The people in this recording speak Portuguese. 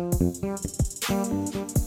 Música